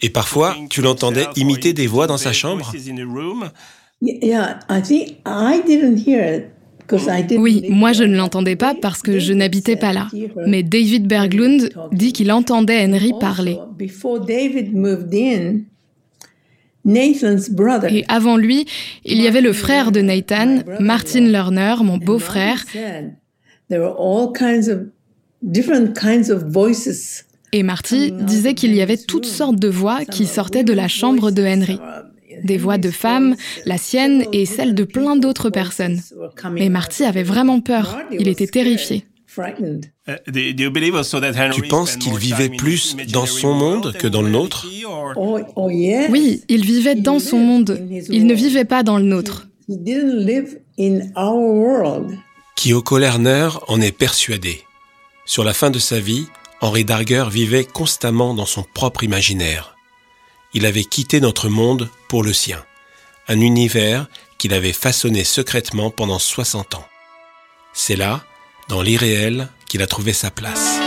Et parfois, tu l'entendais imiter des voix dans sa chambre oui, moi je ne l'entendais pas parce que je n'habitais pas là. Mais David Berglund dit qu'il entendait Henry parler. Et avant lui, il y avait le frère de Nathan, Martin Lerner, mon beau-frère. Et Marty disait qu'il y avait toutes sortes de voix qui sortaient de la chambre de Henry. Des voix de femmes, la sienne et celle de plein d'autres personnes. Mais Marty avait vraiment peur, il était terrifié. Tu penses qu'il vivait plus dans son monde que dans le nôtre? Oui, il vivait dans son monde. Il ne vivait pas dans le nôtre. Kyoko Lerner en est persuadé. Sur la fin de sa vie, Henri Darger vivait constamment dans son propre imaginaire il avait quitté notre monde pour le sien, un univers qu'il avait façonné secrètement pendant 60 ans. C'est là, dans l'irréel, qu'il a trouvé sa place.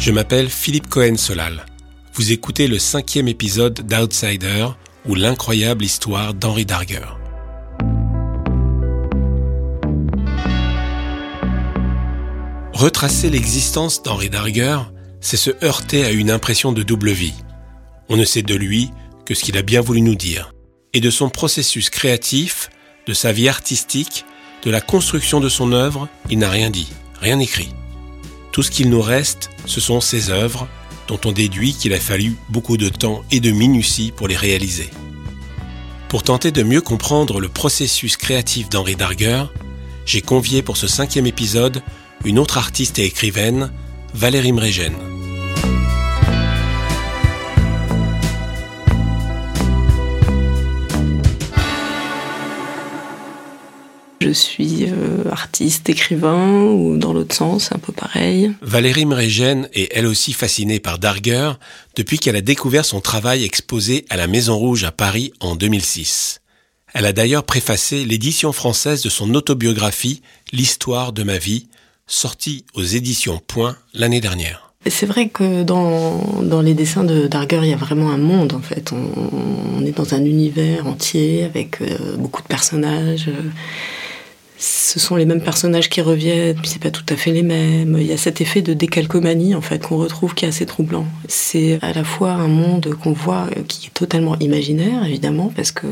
Je m'appelle Philippe Cohen-Solal. Vous écoutez le cinquième épisode d'Outsider, ou l'incroyable histoire d'Henri Darger. Retracer l'existence d'Henri Darger, c'est se heurter à une impression de double vie. On ne sait de lui que ce qu'il a bien voulu nous dire, et de son processus créatif, de sa vie artistique, de la construction de son œuvre, il n'a rien dit, rien écrit. Tout ce qu'il nous reste, ce sont ses œuvres, dont on déduit qu'il a fallu beaucoup de temps et de minutie pour les réaliser. Pour tenter de mieux comprendre le processus créatif d'Henri Darger, j'ai convié pour ce cinquième épisode une autre artiste et écrivaine, Valérie Mregen. Je suis euh, artiste, écrivain, ou dans l'autre sens, un peu pareil. Valérie Mregen est elle aussi fascinée par Darger depuis qu'elle a découvert son travail exposé à la Maison Rouge à Paris en 2006. Elle a d'ailleurs préfacé l'édition française de son autobiographie L'histoire de ma vie, sortie aux éditions Point l'année dernière. C'est vrai que dans, dans les dessins de Darger, il y a vraiment un monde en fait. On, est dans un univers entier avec euh, beaucoup de personnages. Euh, ce sont les mêmes personnages qui reviennent, puis c'est pas tout à fait les mêmes. Il y a cet effet de décalcomanie en fait qu'on retrouve qui est assez troublant. C'est à la fois un monde qu'on voit qui est totalement imaginaire évidemment parce que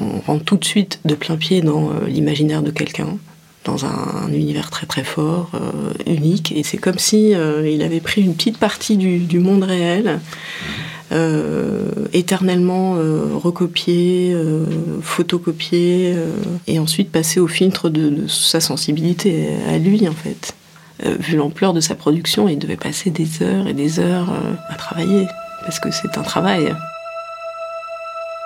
on rentre tout de suite de plein pied dans euh, l'imaginaire de quelqu'un dans un, univers très très fort, euh, unique, et c'est comme si euh, il avait pris une petite partie du, monde réel éternellement euh, recopié, euh, photocopié, et ensuite passer au filtre de, sa sensibilité à lui en fait. vu l'ampleur de sa production, il devait passer des heures et des heures à travailler, parce que c'est un travail.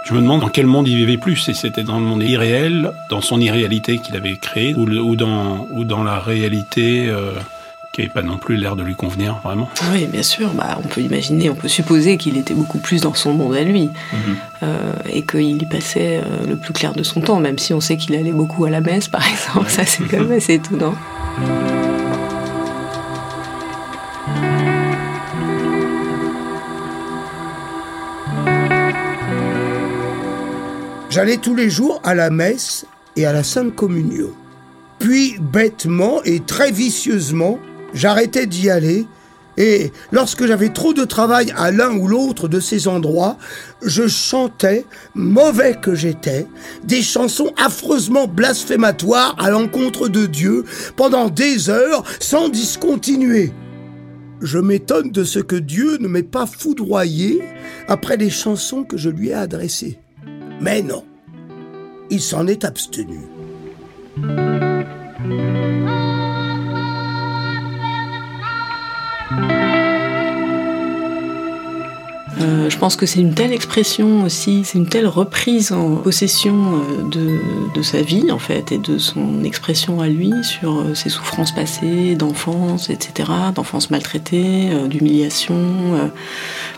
Je me demande dans quel monde il vivait plus, si c'était dans le monde irréel, dans son irréalité qu'il avait créée, ou, dans, ou dans la réalité qui n'avait pas non plus l'air de lui convenir vraiment. Oui, bien sûr. Bah, on peut imaginer, on peut supposer qu'il était beaucoup plus dans son monde à lui mhm. euh, et qu'il y passait euh, le plus clair de son temps, même si on sait qu'il allait beaucoup à la messe, par exemple. Ça, c'est quand même assez étonnant. J'allais tous les jours à la messe et à la Sainte Communion. Puis, bêtement et très vicieusement, J'arrêtais d'y aller, et lorsque j'avais trop de travail à l'un ou l'autre de ces endroits, je chantais, mauvais que j'étais, des chansons affreusement blasphématoires à l'encontre de Dieu pendant des heures sans discontinuer. Je m'étonne de ce que Dieu ne m'ait pas foudroyé après les chansons que je lui ai adressées. Mais non, il s'en est abstenu. Je pense que c'est une telle expression aussi, c'est une telle reprise en possession de, de, sa vie en fait et de son expression à lui sur ses souffrances passées, d'enfance, etc., d'enfance maltraitée, d'humiliation,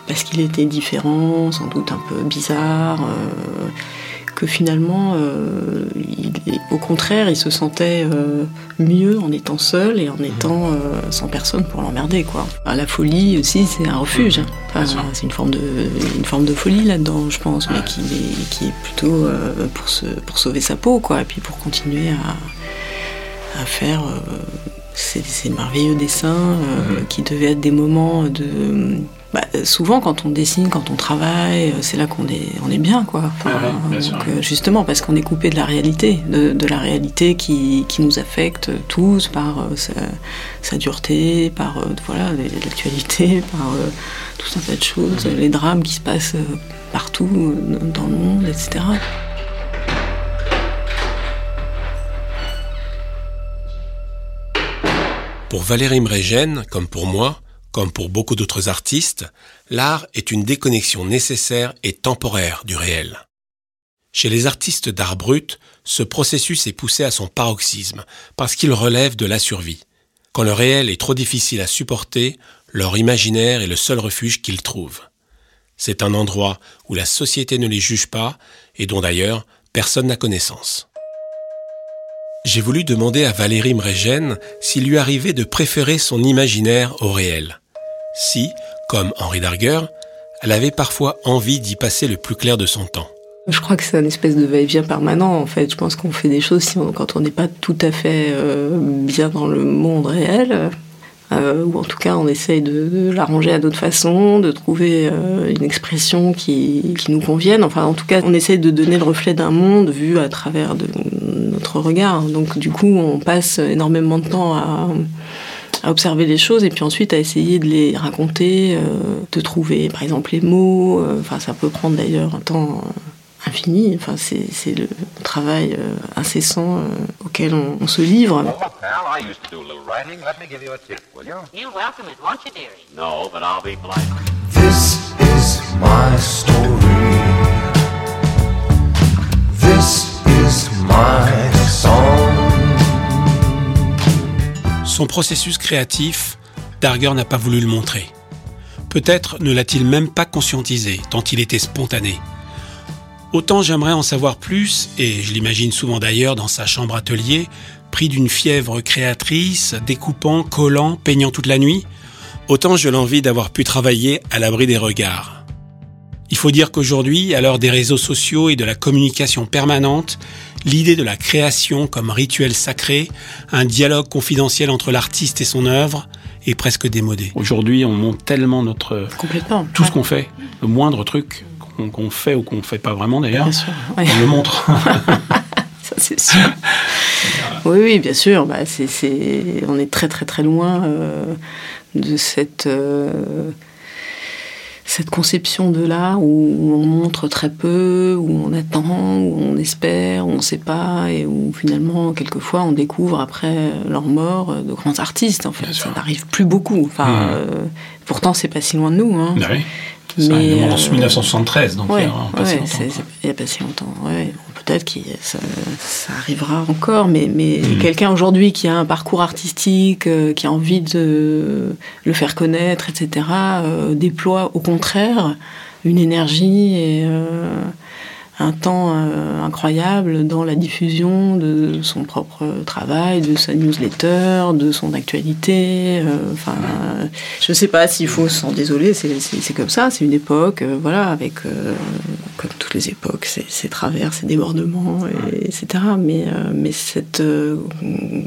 parce qu'il était différent, sans doute un peu bizarre que finalement, euh, au contraire, il se sentait euh, mieux en étant seul et en mhm. étant euh, sans personne pour l'emmerder. Quoi. la folie aussi, c'est un refuge. Hein. c'est une forme de, une forme de folie là-dedans, je pense, mais qui, est, qui est plutôt pour, se, pour sauver sa peau, quoi, et puis pour continuer à, à faire ces, ces, merveilleux dessins mhm. qui devaient être des moments de bah, souvent, quand on dessine, quand on travaille, euh, c'est là qu'on est, on est bien, quoi. Euh, justement, parce qu'on est coupé de la réalité, de, la réalité qui, qui, nous affecte tous par euh, sa, dureté, par voilà l'actualité, par tout un tas de choses, les drames qui se passent partout dans le monde, etc. Pour Valérie Mrégène, comme pour moi, comme pour beaucoup d'autres artistes, l'art est une déconnexion nécessaire et temporaire du réel. Chez les artistes d'art brut, ce processus est poussé à son paroxysme parce qu'il relève de la survie. Quand le réel est trop difficile à supporter, leur imaginaire est le seul refuge qu'ils trouvent. C'est un endroit où la société ne les juge pas et dont d'ailleurs personne n'a connaissance. J'ai voulu demander à Valérie Mrégène s'il lui arrivait de préférer son imaginaire au réel si, comme Henri Darger, elle avait parfois envie d'y passer le plus clair de son temps. Je crois que c'est un espèce de va-et-vient permanent en fait. Je pense qu'on fait des choses quand on n'est pas tout à fait euh, bien dans le monde réel, euh, ou en tout cas on essaye de, l'arranger à d'autres façons, de trouver euh, une expression qui, qui, nous convienne. Enfin en tout cas on essaye de donner le reflet d'un monde vu à travers de notre regard. Donc du coup on passe énormément de temps à à observer les choses et puis ensuite à essayer de les raconter, euh, de trouver par exemple les mots. Euh, enfin, ça peut prendre d'ailleurs un temps euh, infini. Enfin, c'est le travail incessant auquel on, se livre. This is my story. This is my Son processus créatif, Darger n'a pas voulu le montrer. Peut-être ne l'a-t-il même pas conscientisé, tant il était spontané. Autant j'aimerais en savoir plus, et je l'imagine souvent d'ailleurs dans sa chambre atelier, pris d'une fièvre créatrice, découpant, collant, peignant toute la nuit, autant je l'envie d'avoir pu travailler à l'abri des regards. Il faut dire qu'aujourd'hui, à l'heure des réseaux sociaux et de la communication permanente, l'idée de la création comme rituel sacré, un dialogue confidentiel entre l'artiste et son œuvre, est presque démodé. Aujourd'hui, on monte tellement notre complètement tout ce qu'on fait, le moindre truc qu'on fait ou qu'on ne fait pas vraiment d'ailleurs, on le montre. Ça c'est sûr. oui, oui, bien sûr. Bah, on est très très très loin euh, de cette euh, cette conception de l'art où on montre très peu, où on attend, où on espère, où on ne sait pas, et où finalement, quelquefois, on découvre après leur mort de grands artistes. En fait, ça n'arrive plus beaucoup. Enfin, mmh. euh, pourtant, c'est pas si loin de nous. Hein. Bah Mais, en 1973, donc il y a pas si longtemps. Il a longtemps, Peut-être que ça, arrivera encore, mais, mais mhm. quelqu'un aujourd'hui qui a un parcours artistique, euh, qui a envie de le faire connaître, etc., euh, déploie au contraire une énergie et euh, un temps euh, incroyable dans la diffusion de son propre travail, de sa newsletter, de son actualité. Euh, enfin, euh, je ne sais pas s'il faut s'en désoler, c'est comme ça, c'est une époque, voilà, avec, comme toutes les époques, ses travers, ses débordements, etc. Mais, mais cette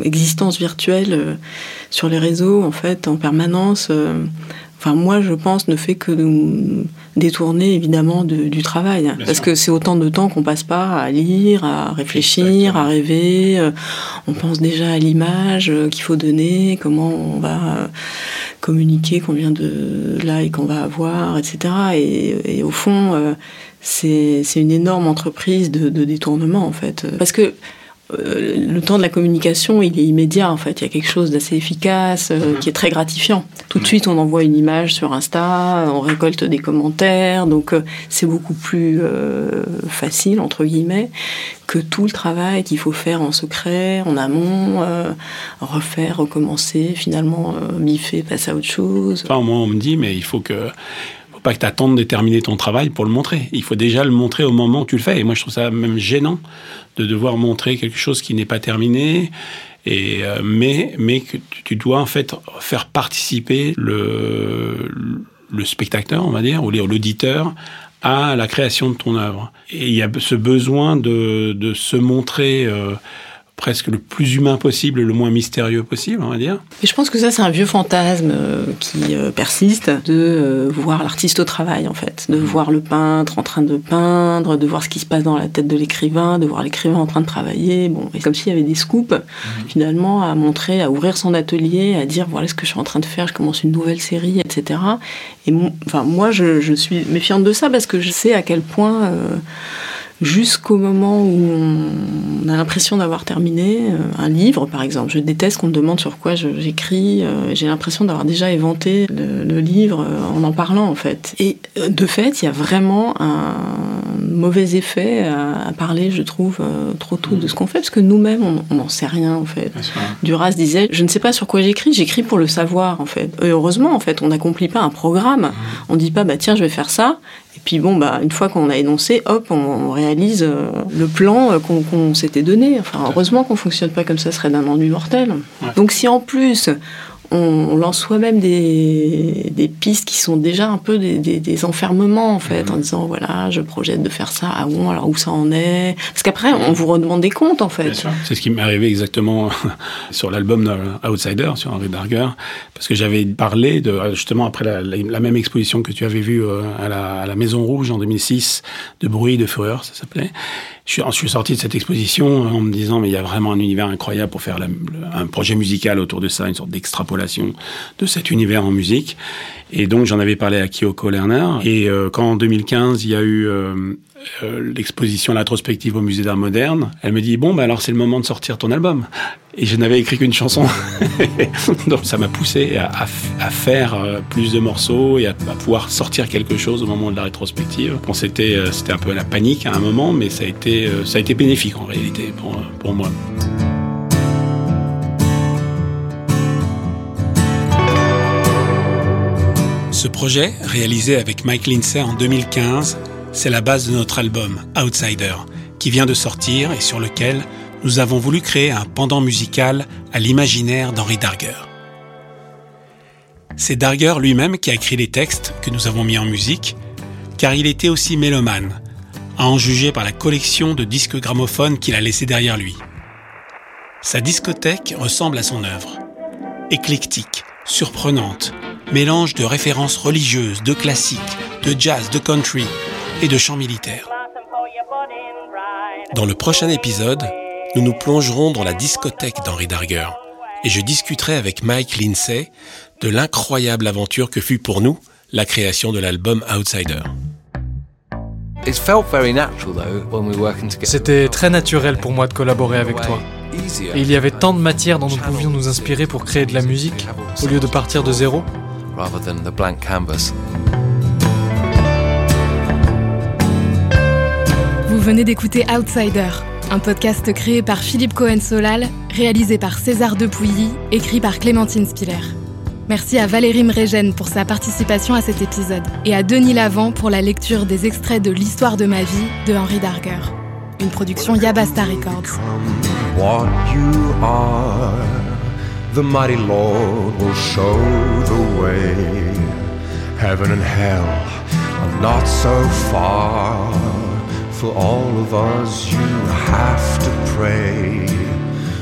existence virtuelle sur les réseaux, en fait, en permanence, enfin, moi, je pense, ne fait que nous détourner évidemment du travail. parce que c'est autant de temps qu'on passe pas à lire, à réfléchir, à rêver. Euh, on pense déjà à l'image euh, qu'il faut donner, comment on va euh, communiquer combien de likes on va avoir, etc. Et, au fond, c'est une énorme entreprise de, de, détournement en fait. Parce que le temps de la communication, il est immédiat en fait. Il y a quelque chose d'assez efficace, euh, qui est très gratifiant. Tout de suite, on envoie une image sur Insta, on récolte des commentaires, donc euh, c'est beaucoup plus facile entre guillemets que tout le travail qu'il faut faire en secret, en amont, refaire, recommencer, finalement biffer, passer à autre chose. Enfin, moi, on me dit, mais il faut que pas que tu attendes de terminer ton travail pour le montrer. Il faut déjà le montrer au moment où tu le fais. Et moi, je trouve ça même gênant de devoir montrer quelque chose qui n'est pas terminé. Et, euh, mais, mais que tu dois en fait faire participer le, le spectateur, on va dire, ou l'auditeur à la création de ton œuvre. Et il y a ce besoin de, de se montrer euh, presque le plus humain possible, le moins mystérieux possible, on va dire. Et je pense que ça, c'est un vieux fantasme euh, qui euh, persiste de euh, voir l'artiste au travail, en fait, de mmh. voir le peintre en train de peindre, de voir ce qui se passe dans la tête de l'écrivain, de voir l'écrivain en train de travailler. Bon, et comme s'il y avait des scoops, mmh. finalement, à montrer, à ouvrir son atelier, à dire voilà ce que je suis en train de faire, je commence une nouvelle série, etc. Et enfin, moi, je, je, suis méfiante de ça parce que je sais à quel point jusqu'au moment où on a l'impression d'avoir terminé euh, un livre, par exemple. Je déteste qu'on me demande sur quoi j'écris. Euh, j'ai l'impression d'avoir déjà éventé le, livre euh, en en parlant, en fait. Et de fait, il y a vraiment un mauvais effet à, parler, je trouve, trop tôt de ce qu'on fait, parce que nous-mêmes, on n'en sait rien, en fait. Duras disait, je ne sais pas sur quoi j'écris, j'écris pour le savoir, en fait. Et heureusement, en fait, on n'accomplit pas un programme. Mmh. On ne dit pas, bah tiens, je vais faire ça, et puis bon, bah, une fois qu'on a énoncé, hop, on, réalise euh, le plan euh, qu'on s'était donné. Enfin, heureusement qu'on fonctionne pas comme ça, ce serait d'un ennui mortel. Donc si en plus on, lance soi-même des, des, pistes qui sont déjà un peu des, des, enfermements en fait, en mhm. disant voilà, je projette de faire ça, ah bon, alors où ça en est Parce qu'après, on vous redemande des comptes en fait. C'est ce qui m'est arrivé exactement sur l'album Outsider, sur Henri Darger, parce que j'avais parlé de justement après la, la, même exposition que tu avais vue euh, à la, à la Maison Rouge en 2006, de bruit, de fureur, ça s'appelait je suis, sorti de cette exposition en me disant mais il y a vraiment un univers incroyable pour faire un projet musical autour de ça, une sorte d'extrapolation de cet univers en musique. Et donc j'en avais parlé à Kyoko Lerner. Et euh, quand en 2015 il y a eu euh, euh, l'exposition L'introspective au musée d'art moderne, elle me dit bon bah alors c'est le moment de sortir ton album. Et je n'avais écrit qu'une chanson. Donc ça m'a poussé à, à, faire plus de morceaux et à, pouvoir sortir quelque chose au moment de la rétrospective. Bon, c'était, c'était un peu la panique à un moment, mais ça a été, ça a été bénéfique en réalité pour, pour moi. Ce projet, réalisé avec Mike Lindsay en 2015, c'est la base de notre album Outsider, qui vient de sortir et sur lequel nous avons voulu créer un pendant musical à l'imaginaire d'Henri Darger. C'est Darger lui-même qui a écrit les textes que nous avons mis en musique, car il était aussi mélomane, à en juger par la collection de disques gramophones qu'il a laissé derrière lui. Sa discothèque ressemble à son œuvre. Éclectique, surprenante, mélange de références religieuses, de classiques, de jazz, de country et de chants militaires. Dans le prochain épisode, nous nous plongerons dans la discothèque d'Henri Darger et je discuterai avec Mike Lindsay de l'incroyable aventure que fut pour nous la création de l'album Outsider. C'était très naturel pour moi de collaborer avec toi. Et il y avait tant de matière dont nous pouvions nous inspirer pour créer de la musique, au lieu de partir de zéro. Vous venez d'écouter Outsider, un podcast créé par Philippe Cohen-Solal, réalisé par César Depuilly, écrit par Clémentine Spiller. Merci à Valérie Mregen pour sa participation à cet épisode et à Denis Lavant pour la lecture des extraits de L'histoire de ma vie de Henri Darger. Une production Yabasta Records. What you are, the mighty Lord will show the way. Heaven and hell are not so far. For all of us, you have to pray.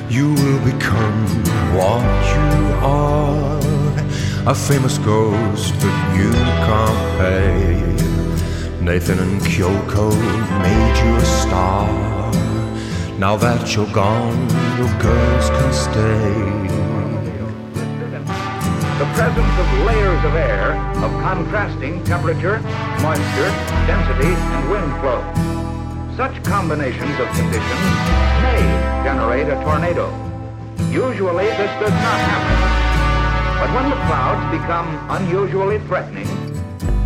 You will become what you are a famous ghost that you can't pay. Nathan and Kyoko made you a star. Now that you're gone, your girls can stay. Presence of layers of air of contrasting temperature, moisture, density, and wind flow Such combinations of conditions may generate a tornado. Usually this does not happen. But when the clouds become unusually threatening,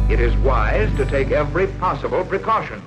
it is wise to take every possible precaution.